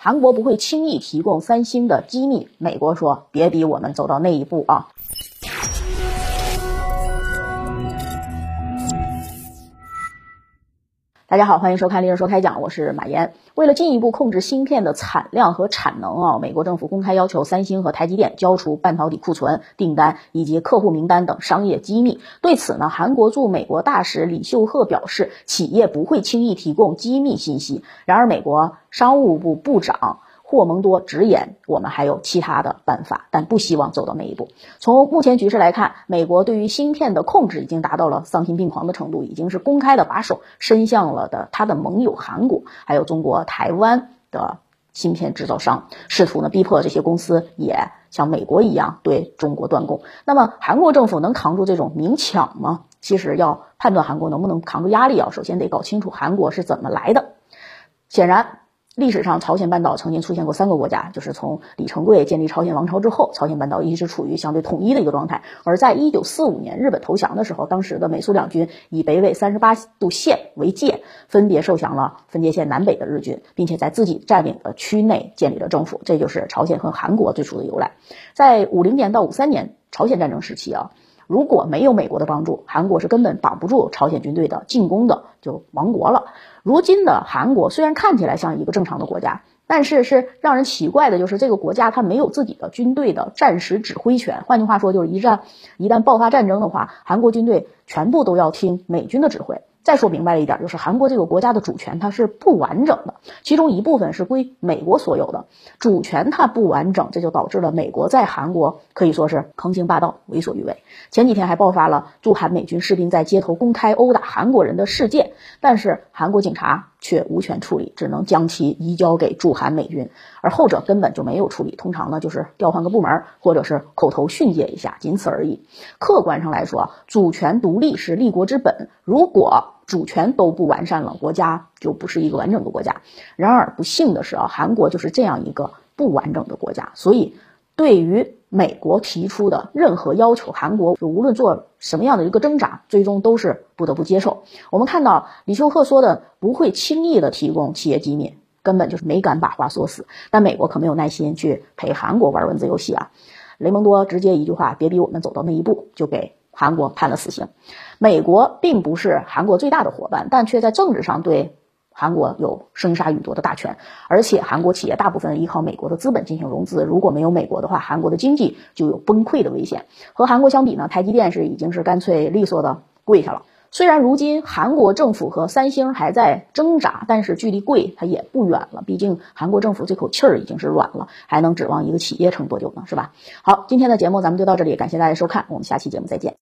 韩国不会轻易提供三星的机密，美国说别逼我们走到那一步啊。大家好，欢迎收看《历史说开讲》，我是马岩。为了进一步控制芯片的产量和产能啊，美国政府公开要求三星和台积电交出半导体库存、订单以及客户名单等商业机密。对此呢，韩国驻美国大使李秀赫表示，企业不会轻易提供机密信息。然而，美国商务部部长。霍蒙多直言，我们还有其他的办法，但不希望走到那一步。从目前局势来看，美国对于芯片的控制已经达到了丧心病狂的程度，已经是公开的把手伸向了的他的盟友韩国，还有中国台湾的芯片制造商，试图呢逼迫这些公司也像美国一样对中国断供。那么韩国政府能扛住这种明抢吗？其实要判断韩国能不能扛住压力啊，首先得搞清楚韩国是怎么来的。显然。历史上，朝鲜半岛曾经出现过三个国家，就是从李成桂建立朝鲜王朝之后，朝鲜半岛一直处于相对统一的一个状态。而在一九四五年日本投降的时候，当时的美苏两军以北纬三十八度线为界，分别受降了分界线南北的日军，并且在自己占领的区内建立了政府。这就是朝鲜和韩国最初的由来。在五零年到五三年朝鲜战争时期啊。如果没有美国的帮助，韩国是根本挡不住朝鲜军队的进攻的，就亡国了。如今的韩国虽然看起来像一个正常的国家，但是是让人奇怪的，就是这个国家它没有自己的军队的战时指挥权。换句话说，就是一战一旦爆发战争的话，韩国军队全部都要听美军的指挥。再说明白了一点，就是韩国这个国家的主权它是不完整的，其中一部分是归美国所有的，主权它不完整，这就导致了美国在韩国可以说是横行霸道、为所欲为。前几天还爆发了驻韩美军士兵在街头公开殴打韩国人的事件，但是韩国警察却无权处理，只能将其移交给驻韩美军，而后者根本就没有处理，通常呢就是调换个部门，或者是口头训诫一下，仅此而已。客观上来说，主权独立是立国之本，如果主权都不完善了，国家就不是一个完整的国家。然而不幸的是啊，韩国就是这样一个不完整的国家，所以对于美国提出的任何要求，韩国就无论做什么样的一个挣扎，最终都是不得不接受。我们看到李秀赫说的不会轻易的提供企业机密，根本就是没敢把话说死。但美国可没有耐心去陪韩国玩文字游戏啊！雷蒙多直接一句话：“别逼我们走到那一步”，就给。韩国判了死刑，美国并不是韩国最大的伙伴，但却在政治上对韩国有生杀予夺的大权。而且韩国企业大部分依靠美国的资本进行融资，如果没有美国的话，韩国的经济就有崩溃的危险。和韩国相比呢，台积电是已经是干脆利索的跪下了。虽然如今韩国政府和三星还在挣扎，但是距离跪它也不远了。毕竟韩国政府这口气儿已经是软了，还能指望一个企业撑多久呢？是吧？好，今天的节目咱们就到这里，感谢大家收看，我们下期节目再见。